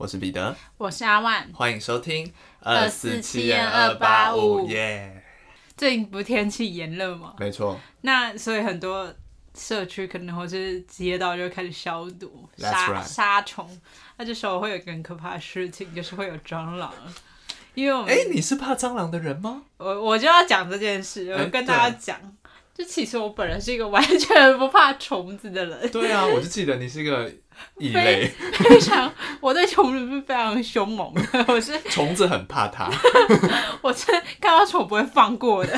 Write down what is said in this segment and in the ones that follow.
我是彼得，我是阿万。欢迎收听二四七二八五耶，最近不是天气炎热吗？没错，那所以很多社区可能或是街道就会开始消毒杀杀虫。那这时候会有一个很可怕的事情，就是会有蟑螂。因为我们哎、你是怕蟑螂的人吗？我我就要讲这件事，哎我跟大家讲，就其实我本人是一个完全不怕虫子的人，对啊，我就记得你是一个异类，非常我对虫子是非常凶猛的，我是 虫子很怕它。我是看到虫不会放过的。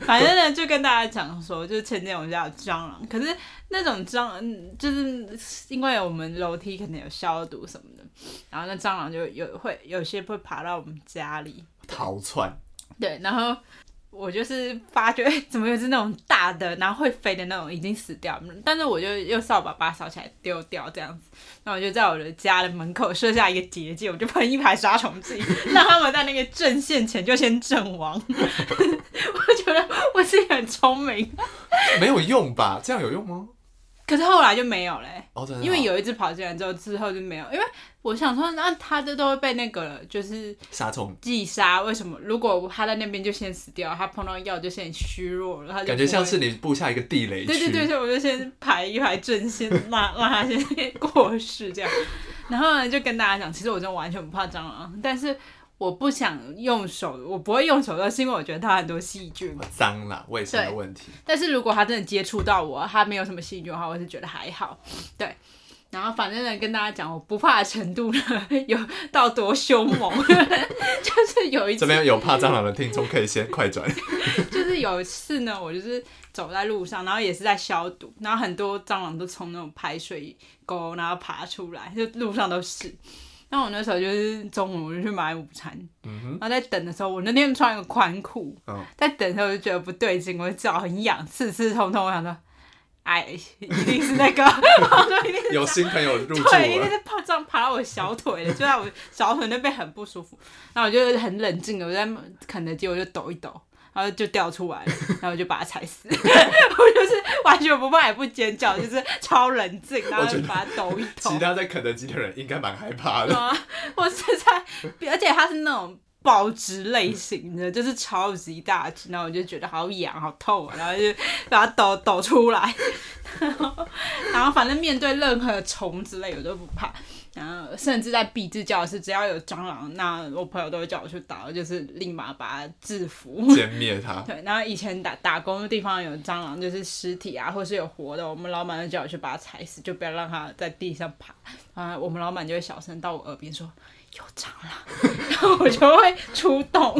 反正呢，就跟大家讲说，就是前天我们家有蟑螂，可是那种蟑螂，嗯就是因为我们楼梯可能有消毒什么的，然后那蟑螂就有会有些会爬到我们家里，逃窜，对，然后。我就是发觉，哎、怎么又是那种大的，然后会飞的那种，已经死掉。但是我就用扫把把它扫起来丢掉，这样子。那我就在我的家的门口设下一个结界，我就喷一排杀虫剂，让他们在那个阵线前就先阵亡。我觉得我自己很聪明，没有用吧？这样有用吗？可是后来就没有嘞、因为有一只跑进来之后，之后就没有。因为我想说，那它这都会被那个就是杀虫，击杀，为什么？如果它在那边就先死掉，它碰到药就先虚弱了，它就感觉像是你布下一个地雷区。对对对，所以我就先排一排阵先，让让他先过世这样。然后呢，就跟大家讲，其实我真的完全不怕蟑螂，但是我不想用手，我不会用手的，是因为我觉得它很多细菌。脏啦，卫生的问题。但是如果它真的接触到我，它没有什么细菌的话，我是觉得还好。对。然后反正呢，跟大家讲，我不怕的程度呢，有到多凶猛，就是有一次这边有怕蟑螂的听众可以先快转。就是有一次呢，我就是走在路上，然后也是在消毒，然后很多蟑螂都从那种排水沟然后爬出来，就路上都是。那我那时候就是中午我就去买午餐，然后在等的时候，我那天穿一个宽裤，嗯在等的时候我就觉得不对劲，我的脚很痒，刺刺痛痛，我想说，哎，一定是那个，有新朋友入 住对，一定了，是爬这样爬到我小腿的，就在我小腿那边很不舒服。然后我就很冷静的，我在肯德基我就抖一抖，然后就掉出来了，然后我就把它踩死。我就是完全不怕也不尖叫，就是超冷静，然后就把它抖一抖其。他在肯德基的人应该蛮害怕的。啊，我是在，而且它是那种。爆汁类型的，就是超级大只，然后我就觉得好痒好痛啊，然后就把它抖抖出来，然后然后反正面对任何虫之类我都不怕，然后甚至在壁纸教室，只要有蟑螂，那我朋友都会叫我去打，就是立马把它制服。歼灭它，对，然后以前打打工的地方有蟑螂，就是尸体啊，或是有活的，我们老板就叫我去把它踩死，就不要让它在地上爬。啊，我们老板就会小声到我耳边说有蟑螂，然后我就会出动，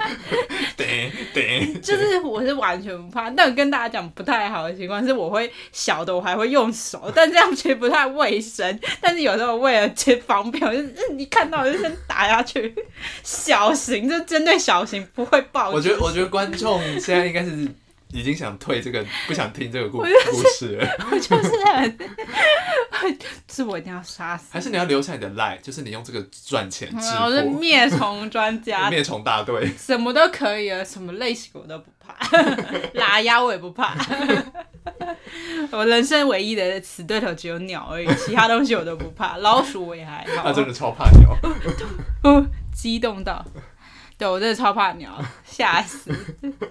对对，就是我是完全不怕。但跟大家讲不太好的情况是，我会小的我还会用手，但这样其实不太卫生。但是有时候为了接方便，我就是嗯你看到我就先打下去，小型就针对小型不会爆。我觉得，我觉得观众现在应该是已经想退这个，不想听这个故我故事了。我就是很，是我一定要杀死。还是你要留下你的 lie，就是你用这个赚钱致我是富，灭虫专家，灭虫大队。什么都可以了，什么类型我都不怕，拉鸭我也不怕。我人生唯一的死对头只有鸟而已，其他东西我都不怕，老鼠我也还好。他真的超怕鸟，哦，激动到，对我真的超怕鸟，吓死！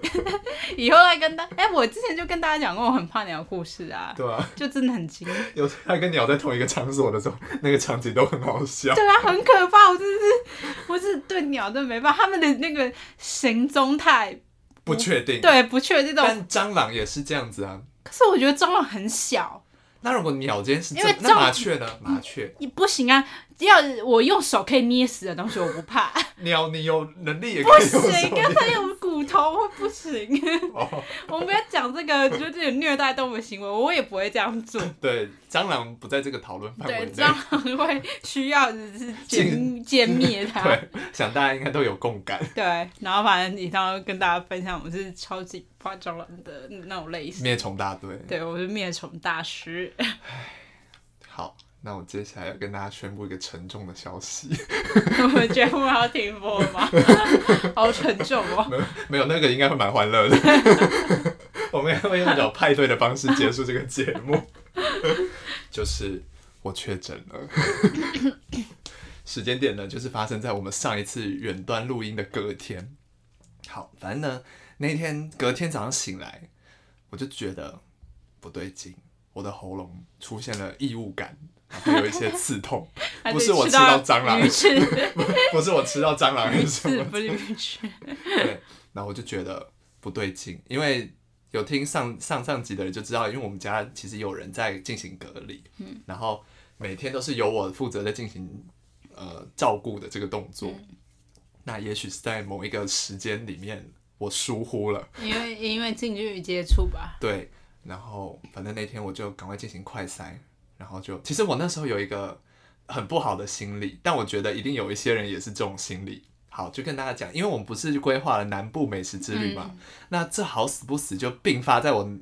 以后再跟大，哎、我之前就跟大家讲过我很怕鸟的故事啊，对啊，就真的很惊，有时他跟鸟在同一个场所的时候，那个场景都很好笑。对啊，很可怕，我真的是，我是对鸟真的没办法，他们的那个行踪太不确定，对不确定，但蟑螂也是这样子啊。可是我觉得蟑螂很小，那如果鸟今天是这，因为蟑那麻雀呢？麻雀，你不行啊！要我用手可以捏死的东西，我不怕。鸟你有能力也不可以不行，手跟它有骨头，会不行。哦，我们不要讲这个，就是有虐待动物行为，我也不会这样做。对，蟑螂不在这个讨论范围对，内。蟑螂会需要只是歼歼灭它。对，想大家应该都有共感。对，然后反正以上跟大家分享，我是超级不怕蟑螂的那种类型。灭虫大队。对，我是灭虫大师。好，那我接下来要跟大家宣布一个沉重的消息。我们节目要停播了吗？好沉重哦。没有，没有那个应该会蛮欢乐的。我们会用一种派对的方式结束这个节目，就是我确诊了。时间点呢，就是发生在我们上一次远端录音的隔天。好，反正呢，那天隔天早上醒来，我就觉得不对劲，我的喉咙出现了异物感，然后有一些刺痛，不是我吃到蟑螂，不是我吃到蟑螂是什么。对，然后我就觉得不对劲，因为有听上上上集的人就知道，因为我们家其实有人在进行隔离，嗯，然后每天都是由我负责在进行呃照顾的这个动作。那也许是在某一个时间里面我疏忽了，因为因为近距离接触吧。对，然后反正那天我就赶快进行快筛，然后就其实我那时候有一个很不好的心理，但我觉得一定有一些人也是这种心理。好，就跟大家讲，因为我们不是规划了南部美食之旅嘛，那这好死不死就并发在我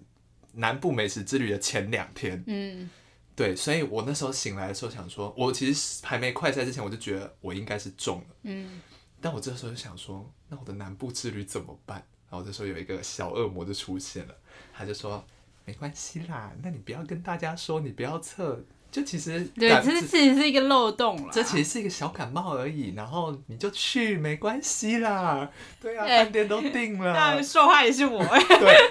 南部美食之旅的前两天。嗯，对，所以我那时候醒来的时候想说，我其实还没快赛之前，我就觉得我应该是中了。嗯，但我这时候就想说，那我的南部之旅怎么办？然后这时候有一个小恶魔就出现了，他就说没关系啦，那你不要跟大家说，你不要测，就其实对，这其实是一个漏洞了。这其实是一个小感冒而已，然后你就去没关系啦。对啊，哎饭店都定了。那说话也是我。对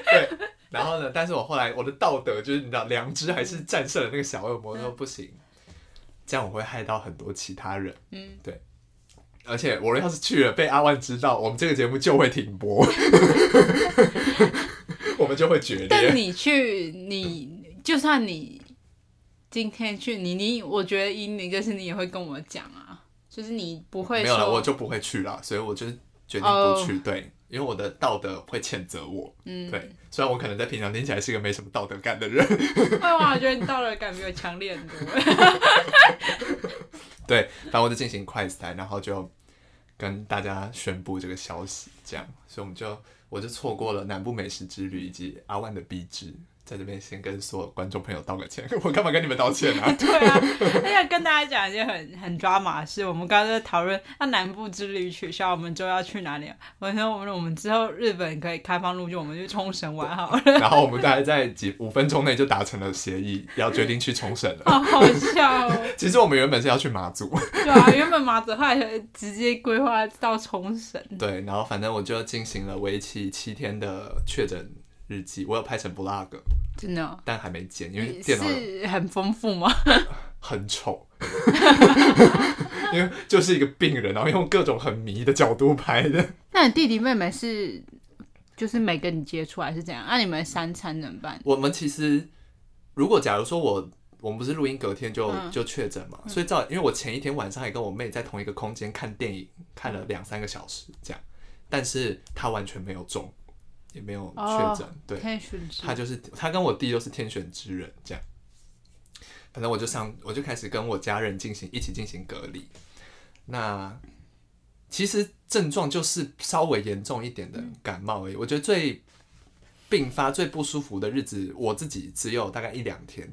对。然后呢？但是我后来我的道德就是你知道良知还是战胜了那个小恶魔，说不行，这样我会害到很多其他人。嗯，对。而且我要是去了被阿万知道，我们这个节目就会停播，我 们就会决但。你去，你就算你今天去，你你，我觉得以你就是你也会跟我讲啊，就是你不会没有了，我就不会去了，所以我就决定哦不去。对，因为我的道德会谴责我。嗯，对，虽然我可能在平常听起来是个没什么道德感的人，会吗？我觉得你道德感比我强烈很多。对，反正我就进行快筛，然后就跟大家宣布这个消息，这样，所以我们就我就错过了南部美食之旅以及阿万的壁纸，在这边先跟所有观众朋友道个歉，我干嘛跟你们道歉啊？对啊，而且跟大家讲一件很很抓马的事，我们刚刚在讨论那南部之旅取消，我们就要去哪里啊？我说我们我们之后日本可以开放入境，我们去冲绳玩好了。然后我们大概在几五分钟内就达成了协议，要决定去冲绳了。好好笑哦！其实我们原本是要去马祖，对啊，原本马祖后来直接规划到冲绳。对，然后反正我就进行了为期七天的确诊日记，我有拍成 vlog，真的哦、但还没剪，因为电脑是很丰富吗？很丑，因为就是一个病人，然后用各种很迷的角度拍的。那你弟弟妹妹是就是没跟你接触还是怎样？那、你们三餐怎么办？我们其实如果假如说我我们不是录音隔天就、嗯就确诊嘛，所以照因为我前一天晚上还跟我妹在同一个空间看电影，看了两三个小时这样，但是她完全没有中，也没有确诊，对，天选他就是他跟我弟都是天选之人，这样。反正我就上，我就开始跟我家人进行一起进行隔离。那其实症状就是稍微严重一点的感冒而已。我觉得最并发、最不舒服的日子，我自己只有大概一两天，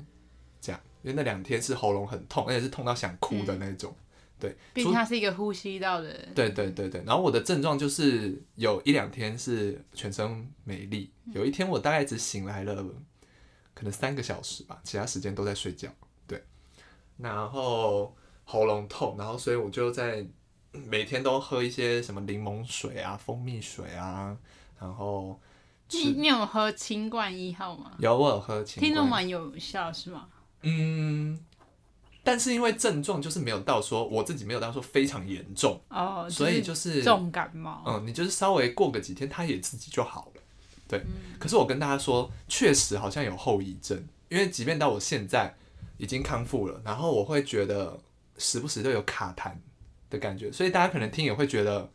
这样，因为那两天是喉咙很痛，而且是痛到想哭的那种。对，除毕竟它是一个呼吸道的。对对对对，然后我的症状就是有一两天是全身没力，有一天我大概只醒来了可能三个小时吧，其他时间都在睡觉。对，然后喉咙痛，然后所以我就在每天都喝一些什么柠檬水啊、蜂蜜水啊，然后你你有喝清冠一号吗？有我有喝清听说冠蛮有效是吗？嗯，但是因为症状就是没有到说我自己没有到说非常严重，哦，所以就是重感冒。嗯，你就是稍微过个几天，它也自己就好了。对，可是我跟大家说，确实好像有后遗症，因为即便到我现在已经康复了，然后我会觉得时不时都有卡痰的感觉，所以大家可能听也会觉得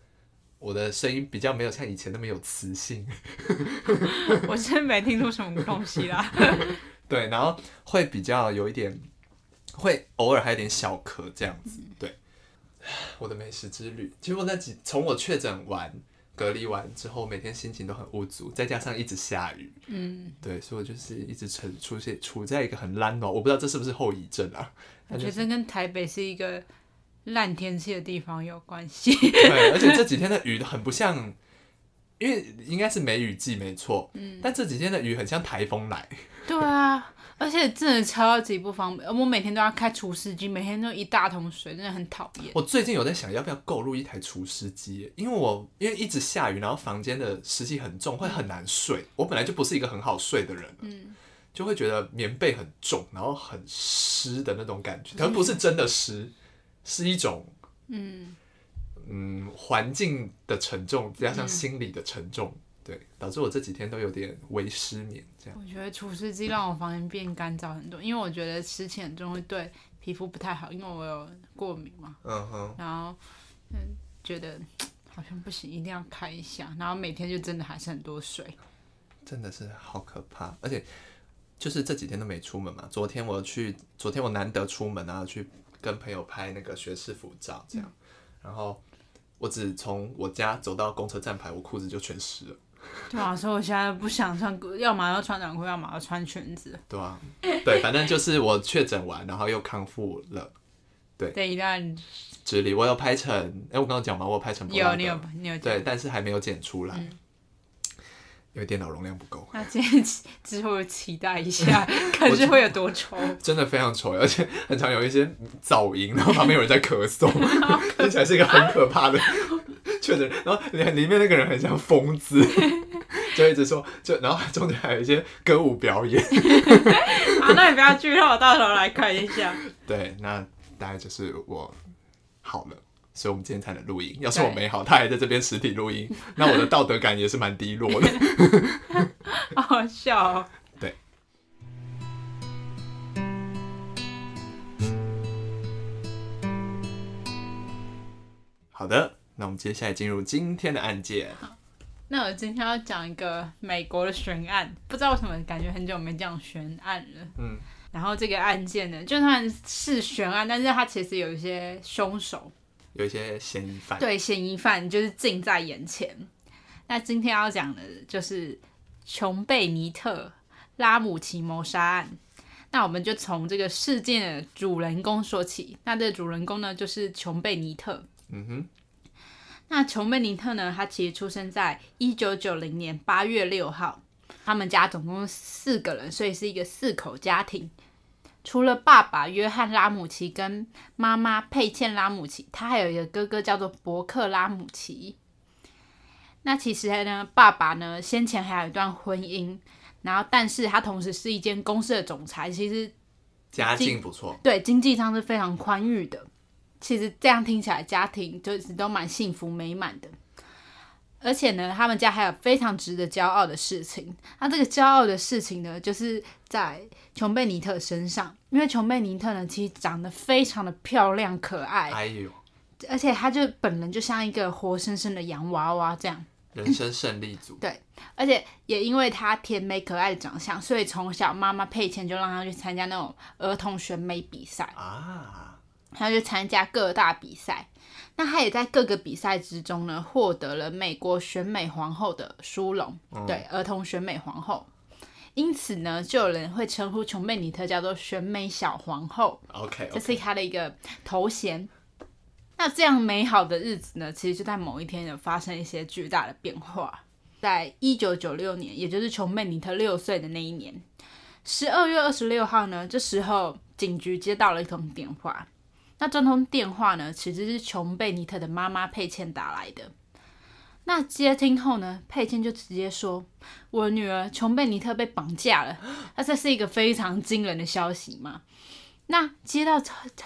我的声音比较没有像以前那么有磁性。我真没听出什么东西啦。对，然后会比较有一点，会偶尔还有点小咳这样子。对，我的美食之旅，其实我那几从我确诊完、隔离完之后，每天心情都很无足，再加上一直下雨，嗯，对，所以我就是一直处出现处在一个很烂哦，我不知道这是不是后遗症啊。我觉得这跟台北是一个烂天气的地方有关系。对，而且这几天的雨很不像因为应该是梅雨季没错，嗯，但这几天的雨很像台风来，对啊，而且真的超级不方便。我每天都要开除湿机，每天都一大桶水，真的很讨厌。我最近有在想要不要购入一台除湿机，因为我因为一直下雨，然后房间的湿气很重，会很难睡。我本来就不是一个很好睡的人，嗯，就会觉得棉被很重，然后很湿的那种感觉，可能不是真的湿，是一种嗯嗯环境的沉重加上心理的沉重，对，导致我这几天都有点微失眠。这样，我觉得除湿机让我房间变干燥很多，因为我觉得湿气很重会对皮肤不太好，因为我有过敏嘛。嗯哼，然后嗯，觉得好像不行，一定要开一下。然后每天就真的还是很多水，真的是好可怕，而且就是这几天都没出门嘛。昨天我去，昨天我难得出门啊，去跟朋友拍那个学士服照，这样，然后我只从我家走到公车站牌，我裤子就全湿了。对啊，所以我现在不想穿，要么要穿短裤，要么要穿裙子。对啊，对，反正就是我确诊完，然后又康复了。对，一段直里我有拍成，哎，我刚刚讲嘛，我有拍成，有你有你有对，但是还没有剪出来，因为电脑容量不够。那今天 之后期待一下，看是会有多丑。真的非常丑，而且很常有一些噪音，然后旁边有人在咳嗽，听起来是一个很可怕的。确诊，然后里里面那个人很像疯子，就一直说，就然后中间还有一些歌舞表演。啊，那你不要剧透，到时候来看一下。对，那大概就是我好了，所以我们今天才能录音。要是我没好，他还在这边实体录音，那我的道德感也是蛮低落的。好笑。对。好的。那我们接下来进入今天的案件。好，那我今天要讲一个美国的悬案，不知道为什么感觉很久没讲悬案了。嗯，然后这个案件呢，就算是悬案，但是它其实有一些凶手，有一些嫌疑犯。对，嫌疑犯就是近在眼前。那今天要讲的就是琼贝尼特拉姆奇谋杀案。那我们就从这个事件的主人公说起。那这个主人公呢，就是琼贝尼特。嗯哼。那琼贝尼特呢？他其实出生在一九九零年八月六号。他们家总共四个人，所以是一个四口家庭。除了爸爸约翰拉姆齐跟妈妈佩茜拉姆齐，他还有一个哥哥叫做伯克拉姆齐。那其实呢，爸爸呢先前还有一段婚姻，然后但是他同时是一间公司的总裁，其实家境不错，对，经济上是非常宽裕的。其实这样听起来，家庭就是都蛮幸福美满的。而且呢，他们家还有非常值得骄傲的事情。那这个骄傲的事情呢，就是在琼贝尼特身上，因为琼贝尼特呢，其实长得非常的漂亮可爱。哎呦！而且她就本人就像一个活生生的洋娃娃这样。人生胜利组。对，而且也因为她甜美可爱的长相，所以从小妈妈佩倩就让她去参加那种儿童选美比赛啊。她就参加各大比赛，那他也在各个比赛之中呢，获得了美国选美皇后的殊荣，对，儿童选美皇后。因此呢，就有人会称呼琼贝尼特叫做选美小皇后。OK，这是他的一个头衔。那这样美好的日子呢，其实就在某一天有发生一些巨大的变化。在一九九六年，也就是琼贝尼特六岁的那一年，十二月二十六号呢，这时候警局接到了一通电话。那这通电话呢，其实是琼贝尼特的妈妈佩茜打来的。那接听后呢，佩茜就直接说：“我女儿琼贝尼特被绑架了。”那这是一个非常惊人的消息嘛？那接到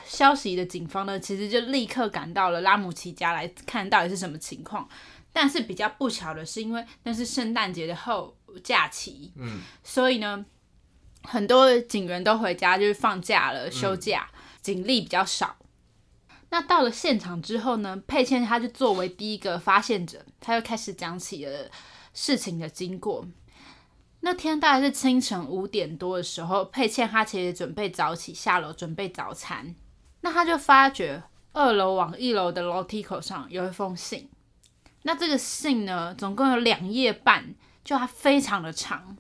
消息的警方呢，其实就立刻赶到了拉姆奇家来看到底是什么情况。但是比较不巧的是，因为那是圣诞节的后假期，嗯，所以呢，很多警员都回家就是放假了休假，警力比较少。那到了现场之后呢？佩茜她就作为第一个发现者，她就开始讲起了事情的经过。那天大概是清晨五点多的时候，佩茜她其实准备早起下楼准备早餐。那她就发觉二楼往一楼的楼梯口上有一封信。那这个信呢，总共有两页半，就它非常的长，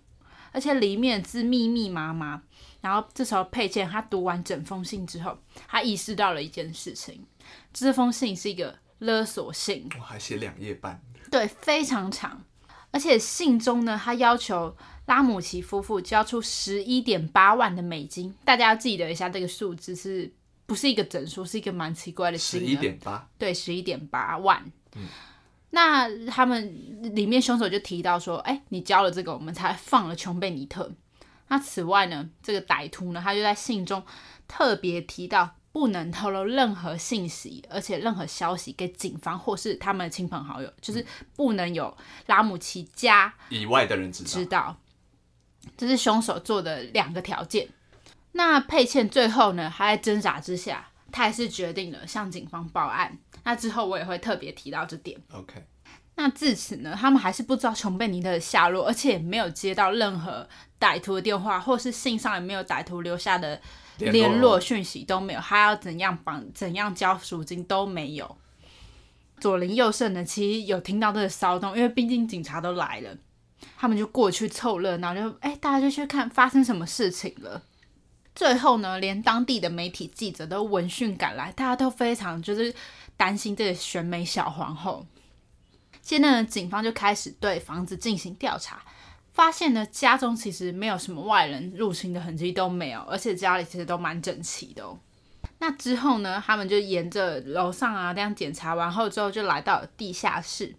而且里面字密密麻麻。然后这时候佩茜她读完整封信之后，他意识到了一件事情，这封信是一个勒索信。我还写两页半。对，非常长，而且信中呢，他要求拉姆奇夫妇交出十一点八万的美金。大家要记得一下，这个数字是不是一个整数？是一个蛮奇怪的十金额。一点八，对，十一点八万。那他们里面凶手就提到说：“哎、你交了这个，我们才放了琼贝尼特。”那此外呢，这个歹徒呢，他就在信中特别提到，不能透露任何信息，而且任何消息给警方或是他们的亲朋好友，就是不能有拉姆齐家以外的人知道。知道，这是凶手做的两个条件。那佩倩最后呢，还在挣扎之下，她还是决定了向警方报案。那之后我也会特别提到这点。OK，那至此呢，他们还是不知道琼贝尼特的下落，而且也没有接到任何歹徒的电话，或是信上也没有歹徒留下的联络讯息都没有，他要怎样绑、怎样交赎金都没有。左邻右舍呢，其实有听到这个骚动，因为毕竟警察都来了，他们就过去凑热闹，就哎、大家就去看发生什么事情了。最后呢，连当地的媒体记者都闻讯赶来，大家都非常就是担心这个选美小皇后。现在呢，警方就开始对房子进行调查，发现呢家中其实没有什么外人入侵的痕迹都没有，而且家里其实都蛮整齐的哦。那之后呢，他们就沿着楼上啊这样检查完后之后，就来到了地下室。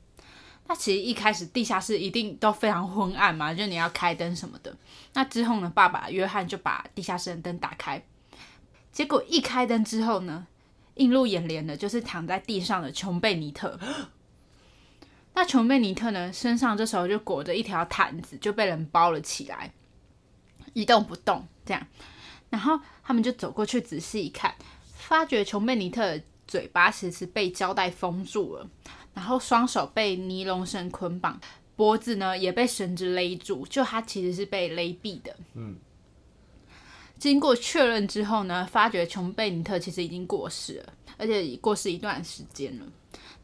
那其实一开始地下室一定都非常昏暗嘛，就你要开灯什么的。那之后呢，爸爸约翰就把地下室的灯打开，结果一开灯之后呢，映入眼帘的就是躺在地上的琼贝尼特。那琼贝尼特呢，身上这时候就裹着一条毯子，就被人包了起来，一动不动这样。然后他们就走过去仔细一看，发觉琼贝尼特的嘴巴其实被胶带封住了，然后双手被尼龙绳捆绑，脖子呢也被绳子勒住，就他其实是被勒毙的。嗯。经过确认之后呢，发觉琼贝尼特其实已经过世了，而且已过世一段时间了。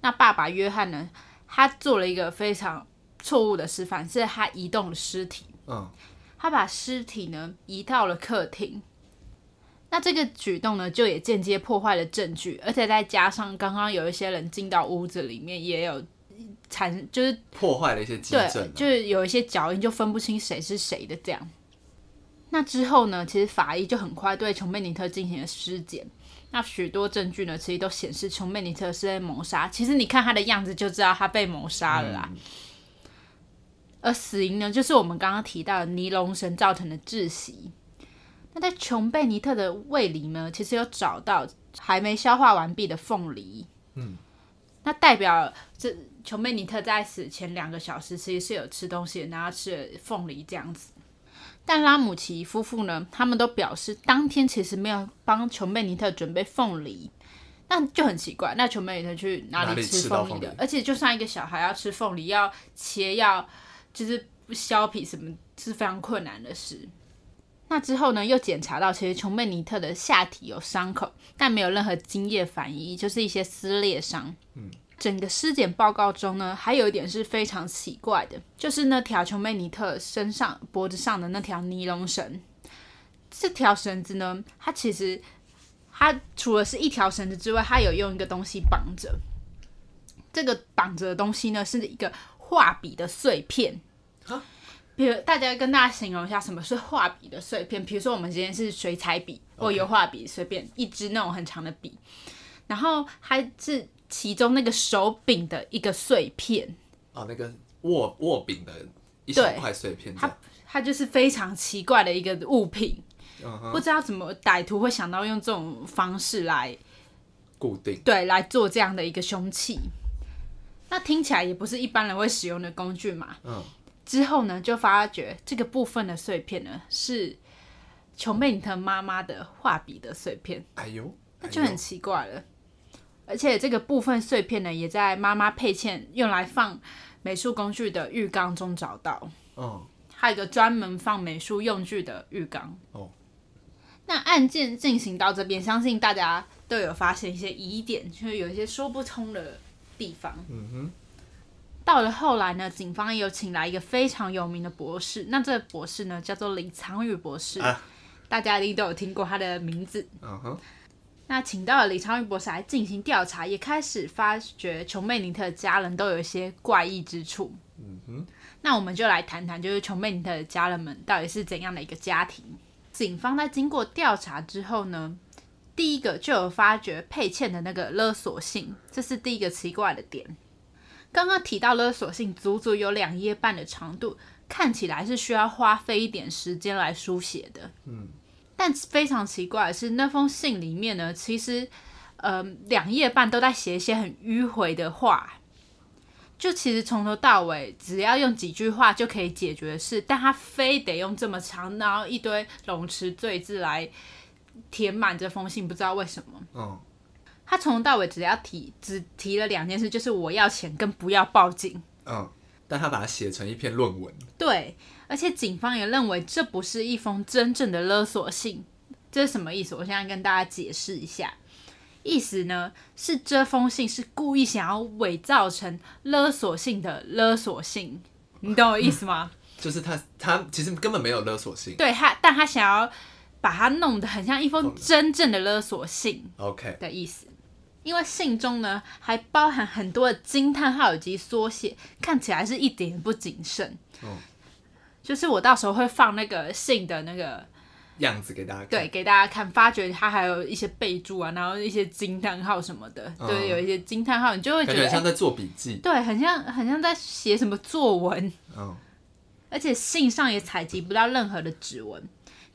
那爸爸约翰呢，他做了一个非常错误的示范，是他移动了尸体。嗯，他把尸体呢移到了客厅。那这个举动呢，就也间接破坏了证据，而且再加上刚刚有一些人进到屋子里面，也有产就是破坏了一些基对证，啊，就是有一些脚印，就分不清谁是谁的这样。那之后呢，其实法医就很快对琼贝尼特进行了尸检。那许多证据呢，其实都显示琼贝尼特是在谋杀。其实你看他的样子就知道他被谋杀了啦。而死因呢，就是我们刚刚提到的尼龙绳造成的窒息。那在琼贝尼特的胃里呢，其实有找到还没消化完毕的凤梨。嗯，那代表这琼贝尼特在死前两个小时其实是有吃东西，然后吃了凤梨这样子。但拉姆齐夫妇呢，他们都表示当天其实没有帮琼贝尼特准备凤梨，那就很奇怪。那琼贝尼特去哪哪里吃吃到凤梨的？凤梨而且就算一个小孩要吃凤梨，要切要就是削皮什么，是非常困难的事。那之后呢，又检查到其实琼贝尼特的下体有伤口，但没有任何精液反应，就是一些撕裂伤。嗯，整个尸检报告中呢，还有一点是非常奇怪的，就是那条琼贝尼特身上脖子上的那条尼龙绳。这条绳子呢，它其实它除了是一条绳子之外，它有用一个东西绑着。这个绑着的东西呢，是一个画笔的碎片。比如大家跟大家形容一下什么是画笔的碎片，比如说我们今天是水彩笔或油画笔，随便一支那种很长的笔，然后它是其中那个手柄的一个碎片，哦，那个握握柄的一小块碎片它，它就是非常奇怪的一个物品，不知道怎么歹徒会想到用这种方式来固定，对来做这样的一个凶器。那听起来也不是一般人会使用的工具嘛。嗯。之后呢，就发觉这个部分的碎片呢是琼贝尼特妈妈的画笔的碎片，哎呦，那就很奇怪了。而且这个部分碎片呢，也在妈妈佩倩用来放美术工具的浴缸中找到。嗯，还有一个专门放美术用具的浴缸。哦，那案件进行到这边，相信大家都有发现一些疑点，就是有一些说不通的地方。嗯哼，到了后来呢，警方也有请来一个非常有名的博士，那这个博士呢叫做李藏宇博士，啊大家一定都有听过他的名字。嗯哼，那请到了李昌钰博士来进行调查，也开始发觉琼贝尼特的家人都有一些怪异之处。嗯哼，那我们就来谈谈，就是琼贝尼特的家人们到底是怎样的一个家庭。警方在经过调查之后呢，第一个就有发觉佩倩的那个勒索信，这是第一个奇怪的点。刚刚提到勒索信足足有两页半的长度，看起来是需要花费一点时间来书写的。嗯，但非常奇怪的是，那封信里面呢，其实呃两页半都在写一些很迂回的话。就其实从头到尾，只要用几句话就可以解决的事，但他非得用这么长，然后一堆冗词赘字来填满这封信，不知道为什么。嗯，他从头到尾只要提只提了两件事，就是我要钱跟不要报警。嗯，但他把它写成一篇论文。对，而且警方也认为这不是一封真正的勒索信，这是什么意思？我现在跟大家解释一下。意思呢是这封信是故意想要伪造成勒索性的勒索信，你懂我意思吗？就是他他其实根本没有勒索信，对他，但他想要把它弄得很像一封真正的勒索信，OK 的意思。因为信中呢还包含很多的惊叹号以及缩写，看起来是一点也不谨慎。嗯，就是我到时候会放那个信的那个。样子给大家看，对，给大家看，发觉它还有一些备注啊，然后一些惊叹号什么的，对，有一些惊叹号，你就会觉得像在做笔记，对，很像很像在写什么作文，嗯，而且信上也采集不到任何的指纹。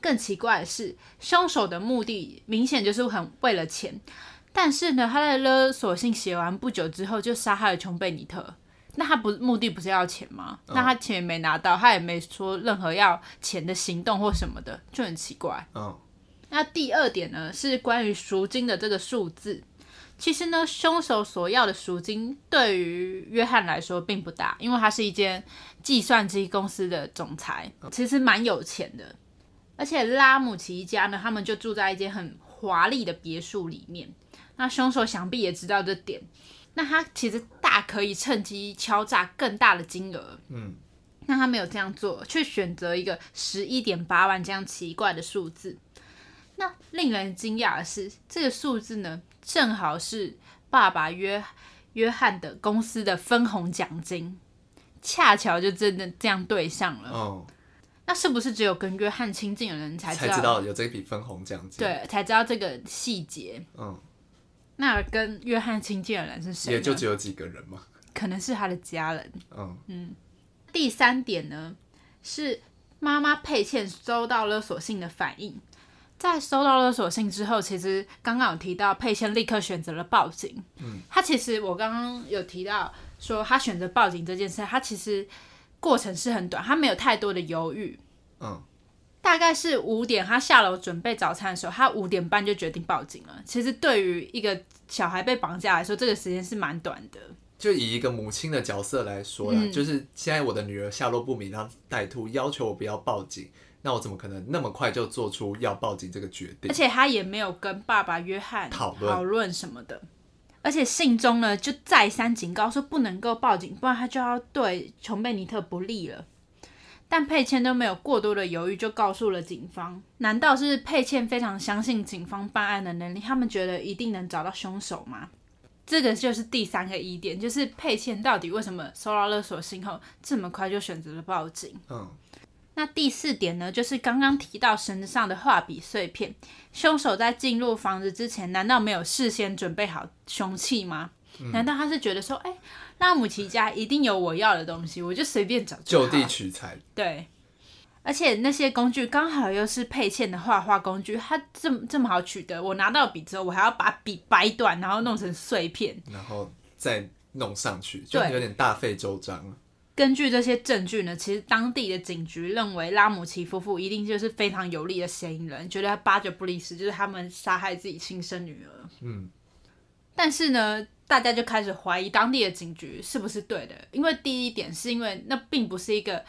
更奇怪的是，凶手的目的明显就是很为了钱，但是呢，他在勒索信写完不久之后就杀害了琼贝尼特。那他不目的不是要钱吗？那他钱也没拿到，他也没说任何要钱的行动或什么的，就很奇怪。嗯。那第二点呢，是关于赎金的这个数字。其实呢，凶手所要的赎金对于约翰来说并不大，因为他是一间计算机公司的总裁，其实蛮有钱的。而且拉姆齐一家呢，他们就住在一间很华丽的别墅里面。那凶手想必也知道这点。那他其实大可以趁机敲诈更大的金额，嗯，那他没有这样做，却选择一个十一点八万这样奇怪的数字。那令人惊讶的是，这个数字呢，正好是爸爸约约翰的公司的分红奖金，恰巧就真的这样对上了。哦，那是不是只有跟约翰亲近的人才才知道有这笔分红奖金？对，才知道这个细节。嗯。那跟约翰亲近的人是谁？也就只有几个人嘛。可能是他的家人。嗯嗯。第三点呢，是妈妈佩倩收到勒索信的反应。在收到勒索信之后，其实刚刚有提到佩倩立刻选择了报警。嗯。他其实我刚刚有提到说，他选择报警这件事，他其实过程是很短，他没有太多的犹豫。嗯。大概是五点，他下楼准备早餐的时候，他五点半就决定报警了。其实对于一个小孩被绑架来说，这个时间是蛮短的。就以一个母亲的角色来说啦，就是现在我的女儿下落不明，然后歹徒要求我不要报警，那我怎么可能那么快就做出要报警这个决定？而且他也没有跟爸爸约翰讨论讨论什么的。而且信中呢，就再三警告说不能够报警，不然他就要对琼贝尼特不利了。但佩倩都没有过多的犹豫，就告诉了警方。难道是佩倩非常相信警方办案的能力？他们觉得一定能找到凶手吗？这个就是第三个疑点，就是佩倩到底为什么收到勒索信后这么快就选择了报警？嗯。那第四点呢，就是刚刚提到绳子上的画笔碎片，凶手在进入房子之前，难道没有事先准备好凶器吗？难道他是觉得说，哎？拉姆齐家一定有我要的东西，我就随便找。就地取材。对，而且那些工具刚好又是佩倩的画画工具，它这么这么好取得。我拿到笔之后，我还要把笔掰断，然后弄成碎片，然后再弄上去，就有点大费周章根据这些证据呢，其实当地的警局认为拉姆齐夫妇一定就是非常有力的嫌疑人，觉得八九不离十，就是他们杀害自己亲生女儿。嗯，但是呢。大家就开始怀疑当地的警局是不是对的，因为第一点是因为那并不是一个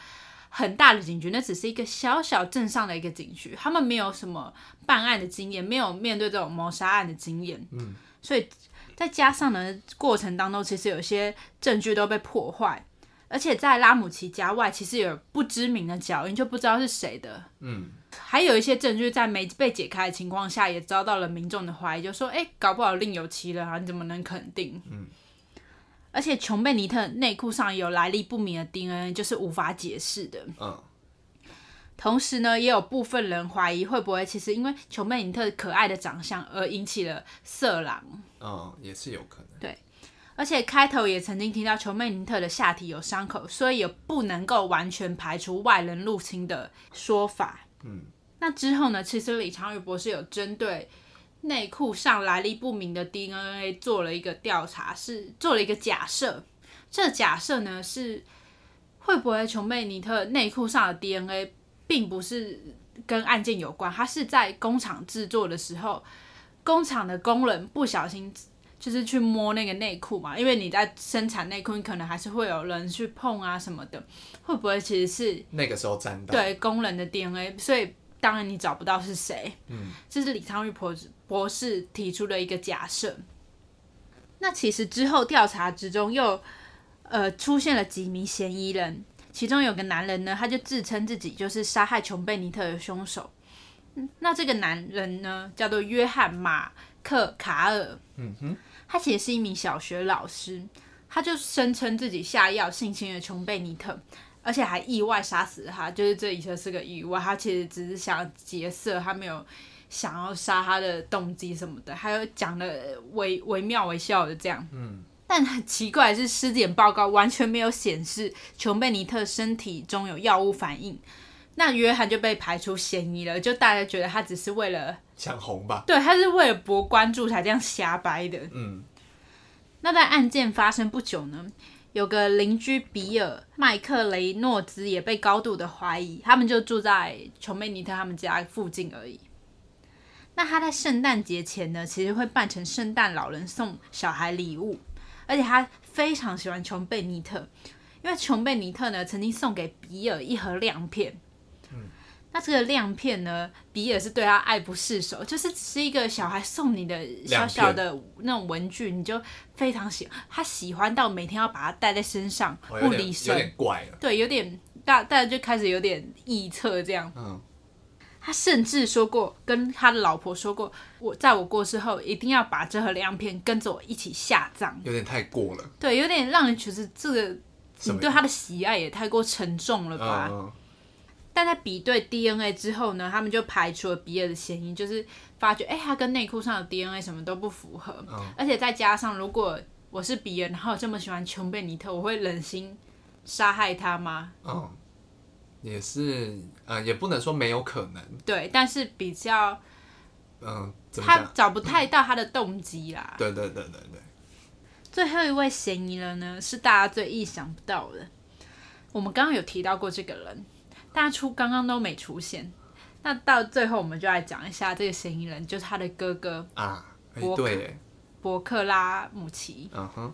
很大的警局，那只是一个小小镇上的一个警局，他们没有什么办案的经验，没有面对这种谋杀案的经验，嗯，所以再加上呢，过程当中其实有些证据都被破坏。而且在拉姆齐家外，其实有不知名的脚印，就不知道是谁的。嗯，还有一些证据在没被解开的情况下，也遭到了民众的怀疑，就说：“哎，搞不好另有其人啊，你怎么能肯定？”嗯。而且琼贝尼特内裤上有来历不明的 DNA，就是无法解释的。嗯，同时呢，也有部分人怀疑会不会其实因为琼贝尼特可爱的长相而引起了色狼。嗯，也是有可能。对而且开头也曾经听到琼贝尼特的下体有伤口，所以也不能够完全排除外人入侵的说法。嗯，那之后呢，其实李长宇博士有针对内裤上来历不明的 DNA 做了一个调查，是做了一个假设。这假设呢是会不会琼贝尼特内裤上的 DNA 并不是跟案件有关，它是在工厂制作的时候，工厂的工人不小心。就是去摸那个内裤嘛，因为你在生产内裤，你可能还是会有人去碰啊什么的，会不会其实是那个时候沾到？对工人的 DNA，所以当然你找不到是谁。嗯，这是李昌钰博博士提出的一个假设。那其实之后调查之中又呃出现了几名嫌疑人，其中有个男人呢，他就自称自己就是杀害琼贝尼特的凶手。嗯，那这个男人呢叫做约翰马克卡尔。嗯哼。他其实是一名小学老师，他就声称自己下药性侵了琼贝尼特，而且还意外杀死了他，就是这一切是个意外。他其实只是想劫色，他没有想要杀他的动机什么的，还有讲的惟惟妙惟肖的这样。嗯，但很奇怪的是，尸检报告完全没有显示琼贝尼特身体中有药物反应，那约翰就被排除嫌疑了。就大家觉得他只是为了。抢红吧，对，他是为了博关注才这样瞎掰的。嗯，那在案件发生不久呢，有个邻居比尔麦克雷诺兹也被高度的怀疑，他们就住在琼贝尼特他们家附近而已。那他在圣诞节前呢，其实会扮成圣诞老人送小孩礼物，而且他非常喜欢琼贝尼特，因为琼贝尼特呢曾经送给比尔一盒亮片。那这个亮片呢，比尔是对他爱不释手，就是只是一个小孩送你的小小的那种文具，你就非常喜，他喜欢到每天要把它带在身上，不离身，有点怪了。对，有点大，大家就开始有点臆测这样。嗯，他甚至说过，跟他的老婆说过，我在我过世后一定要把这盒亮片跟着我一起下葬。有点太过了。对，有点让人觉得这个你对他的喜爱也太过沉重了吧。但在比对 DNA 之后呢，他们就排除了比尔的嫌疑，就是发觉，哎，他跟内裤上的 DNA 什么都不符合，而且再加上，如果我是比尔，然后这么喜欢琼贝尼特，我会忍心杀害他吗？嗯，也是，呃，也不能说没有可能。对，但是比较，嗯，他找不太到他的动机啦。对对对对对。最后一位嫌疑人呢，是大家最意想不到的，我们刚刚有提到过这个人。大出刚刚都没出现，那到最后我们就来讲一下这个嫌疑人，就是他的哥哥啊，对，伯克拉姆奇。嗯哼，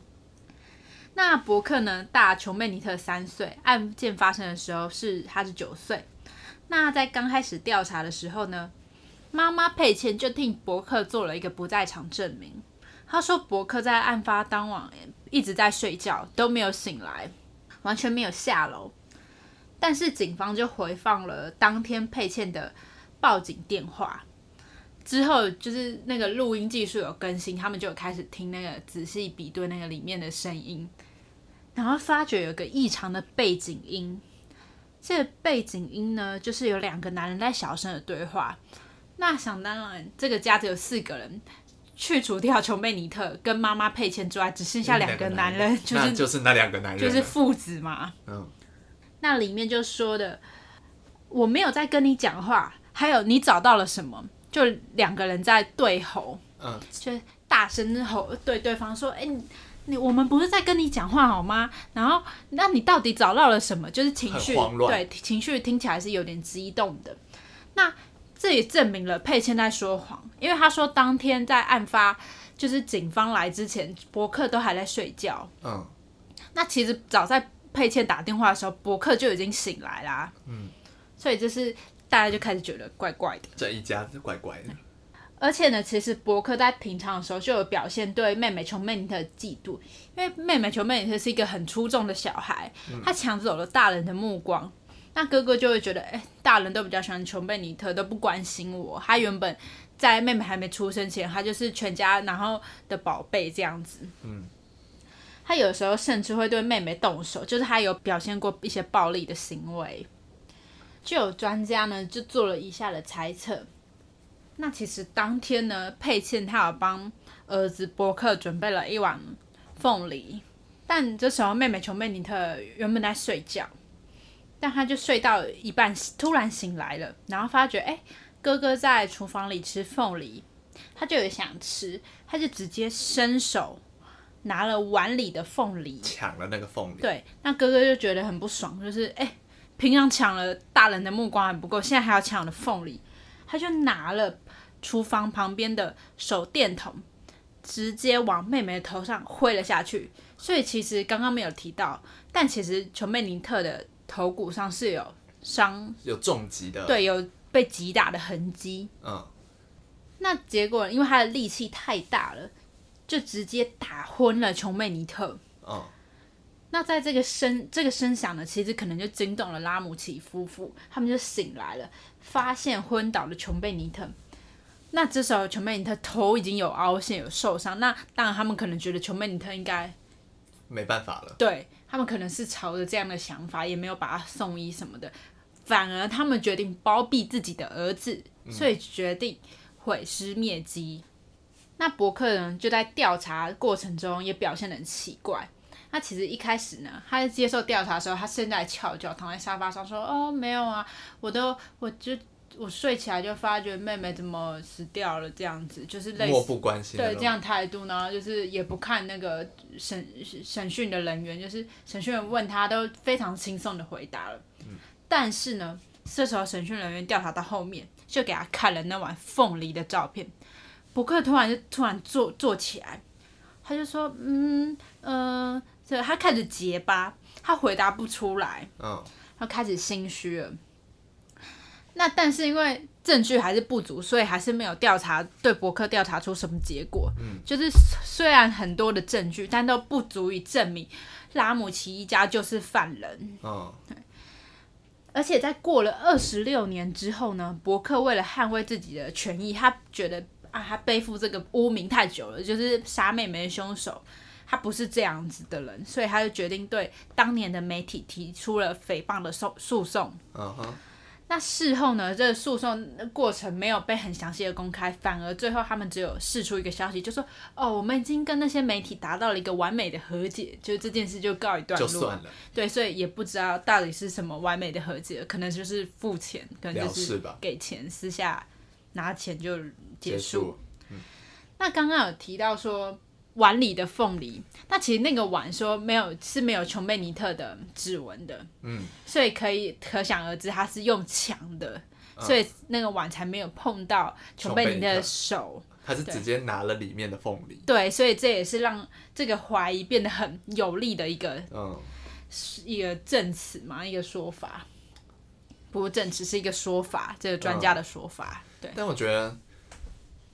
那伯克呢大琼贝尼特三岁，案件发生的时候是他是九岁。那在刚开始调查的时候呢，妈妈佩茜就替伯克做了一个不在场证明。他说伯克在案发当晚一直在睡觉，都没有醒来，完全没有下楼。但是警方就回放了当天佩茜的报警电话，之后就是那个录音技术有更新，他们就开始听那个仔细比对那个里面的声音，然后发觉有个异常的背景音。这个背景音呢，就是有两个男人在小声的对话。那想当然，这个家只有四个人，去除掉琼贝尼特跟妈妈佩茜之外，只剩下两个男人，就是就是那两个男人，就是父子嘛。嗯。那里面就说的，我没有在跟你讲话，还有你找到了什么？就两个人在对吼，嗯，就大声吼对对方说：“哎，你我们不是在跟你讲话好吗？然后，那你到底找到了什么？就是情绪对情绪听起来是有点激动的。那这也证明了佩倩在说谎，因为他说当天在案发就是警方来之前，博客都还在睡觉。嗯，那其实早在。佩倩打电话的时候，伯克就已经醒来啦。嗯，所以就是大家就开始觉得怪怪的，这一家子怪怪的。而且呢，其实伯克在平常的时候就有表现对妹妹琼贝尼特的嫉妒，因为妹妹琼贝尼特是一个很出众的小孩，他抢走了大人的目光。那哥哥就会觉得，哎，大人都比较喜欢琼贝尼特，都不关心我。他原本在妹妹还没出生前，他就是全家然后的宝贝这样子。嗯。他有时候甚至会对妹妹动手，就是他有表现过一些暴力的行为。就有专家呢，就做了以下的猜测。那其实当天呢，佩茜她有帮儿子伯克准备了一碗凤梨，但这时候妹妹琼贝尼特原本在睡觉，但她就睡到一半，突然醒来了，然后发觉哎，哥哥在厨房里吃凤梨，他就有想吃，他就直接伸手拿了碗里的凤梨，抢了那个凤梨。对，那哥哥就觉得很不爽，就是哎，平常抢了大人的目光还不够，现在还要抢了凤梨，他就拿了。厨房旁边的手电筒直接往妹妹的头上挥了下去，所以其实刚刚没有提到，但其实琼贝尼特的头骨上是有伤，有重击的，对，有被击打的痕迹。嗯，那结果因为他的力气太大了，就直接打昏了琼贝尼特。嗯，那在这个声这个声响呢，其实可能就惊动了拉姆齐夫妇，他们就醒来了，发现昏倒的琼贝尼特。那这时候琼贝尼特头已经有凹陷、有受伤，那当然他们可能觉得琼贝尼特应该没办法了。对他们可能是朝着这样的想法，也没有把他送医什么的，反而他们决定包庇自己的儿子，所以决定毁尸灭迹。那伯克呢，就在调查过程中也表现得很奇怪。他其实一开始呢，他在接受调查的时候，他现在翘脚躺在沙发上说：“哦，没有啊，我都我就。”我睡起来就发觉妹妹怎么死掉了，这样子就是类漠不关心，对这样态度呢，就是也不看那个审审讯的人员，就是审讯员问他都非常轻松的回答了。嗯，但是呢，这时候审讯人员调查到后面，就给他看了那碗凤梨的照片。伯克突然就突然坐坐起来，他就说：“嗯嗯，这他开始结巴，他回答不出来，嗯，他开始心虚了。”那但是因为证据还是不足，所以还是没有调查对博客调查出什么结果。嗯，就是虽然很多的证据，但都不足以证明拉姆奇一家就是犯人。哦，对。而且在过了二十六年之后呢，博客为了捍卫自己的权益，他觉得啊，他背负这个污名太久了，就是杀妹妹的凶手，他不是这样子的人，所以他就决定对当年的媒体提出了诽谤的诉诉讼。嗯哼。那事后呢？这个诉讼过程没有被很详细的公开，反而最后他们只有释出一个消息，就说：“哦，我们已经跟那些媒体达到了一个完美的和解，就这件事就告一段落。”就算了。对，所以也不知道到底是什么完美的和解，可能就是付钱，可能就是给钱，私下拿钱就结束。那刚刚有提到说。碗里的凤梨，那其实那个碗说没有是没有琼贝尼特的指纹的，嗯，所以可以可想而知他是用抢的，所以那个碗才没有碰到琼贝尼特的手，他是直接拿了里面的凤梨，对，所以这也是让这个怀疑变得很有力的一个，嗯，一个证词嘛，一个说法，不过证词是一个说法，这个专家的说法，对，但我觉得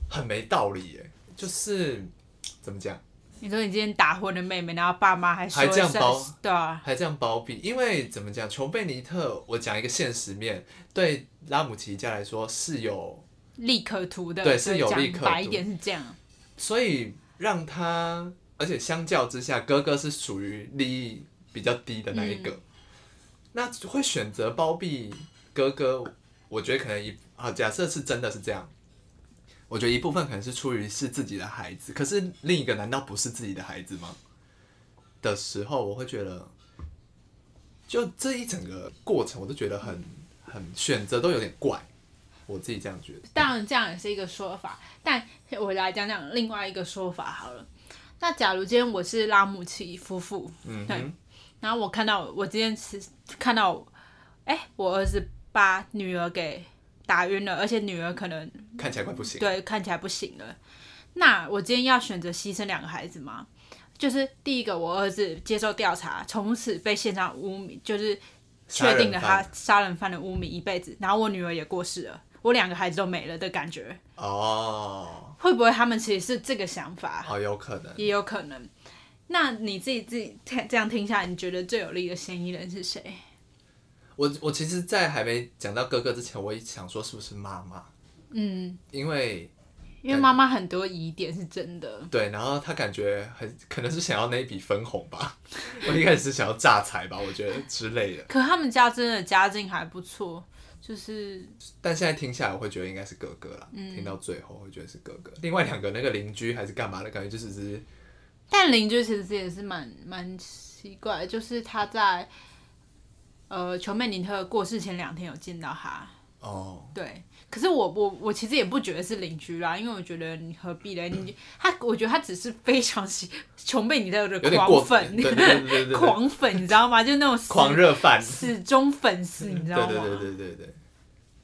很没道理耶，就是。怎么讲？你说你今天打昏了妹妹，然后爸妈还还这样包，对啊，还这样包庇？因为怎么讲？琼贝尼特，我讲一个现实面，对拉姆齐家来说是有利可图的，对，是有利可图。白一点是这样，所以让他，而且相较之下，哥哥是属于利益比较低的那一个，那会选择包庇哥哥。我觉得可能一啊，假设是真的是这样。我觉得一部分可能是出于是自己的孩子，可是另一个难道不是自己的孩子吗？的时候，我会觉得，就这一整个过程，我都觉得很很选择都有点怪，我自己这样觉得。当然，这样也是一个说法，但 我来讲讲另外一个说法好了。那假如今天我是拉姆齐夫妇，嗯，对，然后我看到我今天是看到，哎，我儿子把女儿给。打晕了，而且女儿可能看起来快不行。对，看起来不行了。那我今天要选择牺牲两个孩子吗？就是第一个，我儿子接受调查，从此被线上污名，就是确定了他杀人犯的污名一辈子。然后我女儿也过世了，我两个孩子都没了的感觉。哦，会不会他们其实是这个想法？好有可能，也有可能。那你自己自己这样听下来，你觉得最有利的嫌疑人是谁？我我其实，在还没讲到哥哥之前，我也想说是不是妈妈？嗯，因为因为妈妈很多疑点是真的。对，然后他感觉很可能是想要那一笔分红吧，我一开始是想要榨财吧，我觉得之类的。可他们家真的家境还不错，就是但现在听下来，我会觉得应该是哥哥啦。嗯听到最后会觉得是哥哥，另外两个那个邻居还是干嘛的感觉，就是只是但邻居其实也是蛮蛮奇怪，就是他在呃琼妹尼特过世前两天有见到他，哦，对。可是我我我其实也不觉得是邻居啦，因为我觉得你何必嘞？你他我觉得他只是非常喜琼妹尼特的狂粉，对对对对对对，狂粉，你知道吗？就那种狂热饭，死忠粉丝，你知道吗？对对对对对对，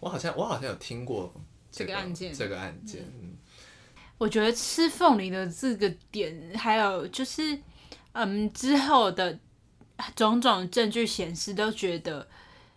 我好像我好像有听过这个案件这个案件，嗯我觉得吃凤梨的这个点，还有就是，嗯，之后的种种证据显示，都觉得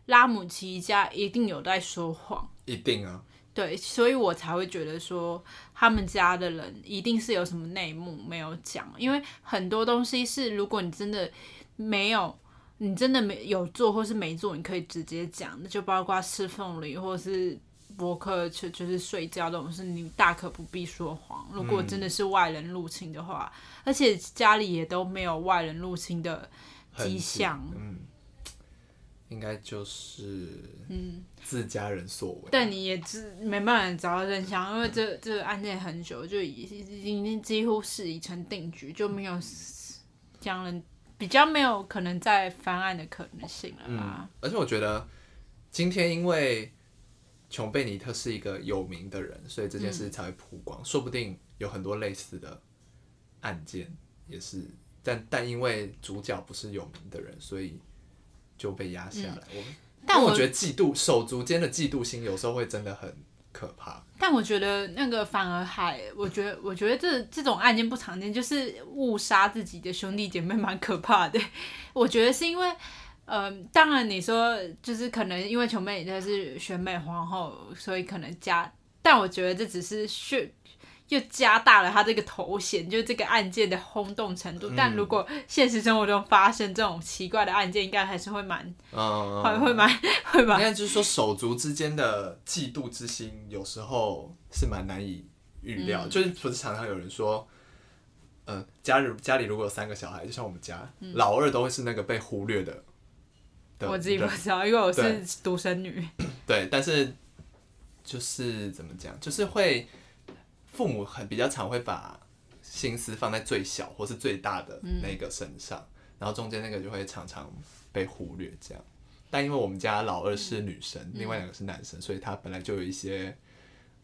拉姆齐家一定有在说谎。一定啊，对，所以我才会觉得说，他们家的人一定是有什么内幕没有讲，因为很多东西是，如果你真的没有，你真的没有做或是没做，你可以直接讲那，就包括吃凤梨或是博客就就是睡觉这种事，你大可不必说谎。如果真的是外人入侵的话，而且家里也都没有外人入侵的迹象，嗯，应该就是嗯自家人所为，但你也知没办法找到真相，因为这这个案件很久，就已已经几乎是已成定局，就没有将人比较没有可能再翻案的可能性了吧。嗯，而且我觉得今天因为琼贝尼特是一个有名的人，所以这件事才会曝光。说不定有很多类似的案件也是，但但因为主角不是有名的人，所以就被压下来。我嗯但我我觉得嫉妒手足间的嫉妒心有时候会真的很可怕。但我觉得那个反而还，我觉得我觉得这这种案件不常见，就是误杀自己的兄弟姐妹蛮可怕的。我觉得是因为。嗯，当然你说就是可能因为琼妹她是选美皇后，所以可能加，但我觉得这只是炫又加大了他这个头衔，就是这个案件的轰动程度。但如果现实生活中发生这种奇怪的案件，应该还是会蛮嗯，会会蛮会应蛮该就是说手足之间的嫉妒之心，有时候是蛮难以预料。嗯就是不是常常有人说，呃，家里家里如果有三个小孩，就像我们家，老二都会是那个被忽略的。我自己不知道，因为我对是独生女。对，但是就是怎么讲，就是会父母很比较常会把心思放在最小或是最大的那个身上，然后中间那个就会常常被忽略这样。但因为我们家老二是女生，另外两个是男生，所以他本来就有一些。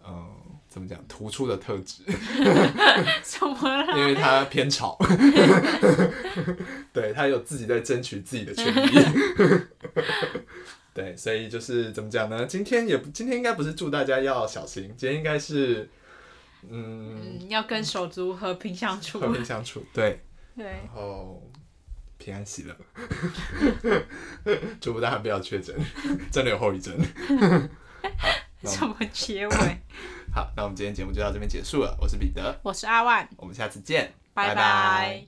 嗯，怎么讲？突出的特质，什么啦？因为他偏吵，对他有自己在争取自己的权利，对，所以就是怎么讲呢？今天也今天应该不是祝大家要小心，今天应该是嗯嗯，要跟手足和平相处。和平相处，对，对，然后平安喜乐，祝福大家不要确诊，真的有后遗症。什么结尾？好，那我们今天节目就到这边结束了。我是彼得，我是阿万，我们下次见，拜拜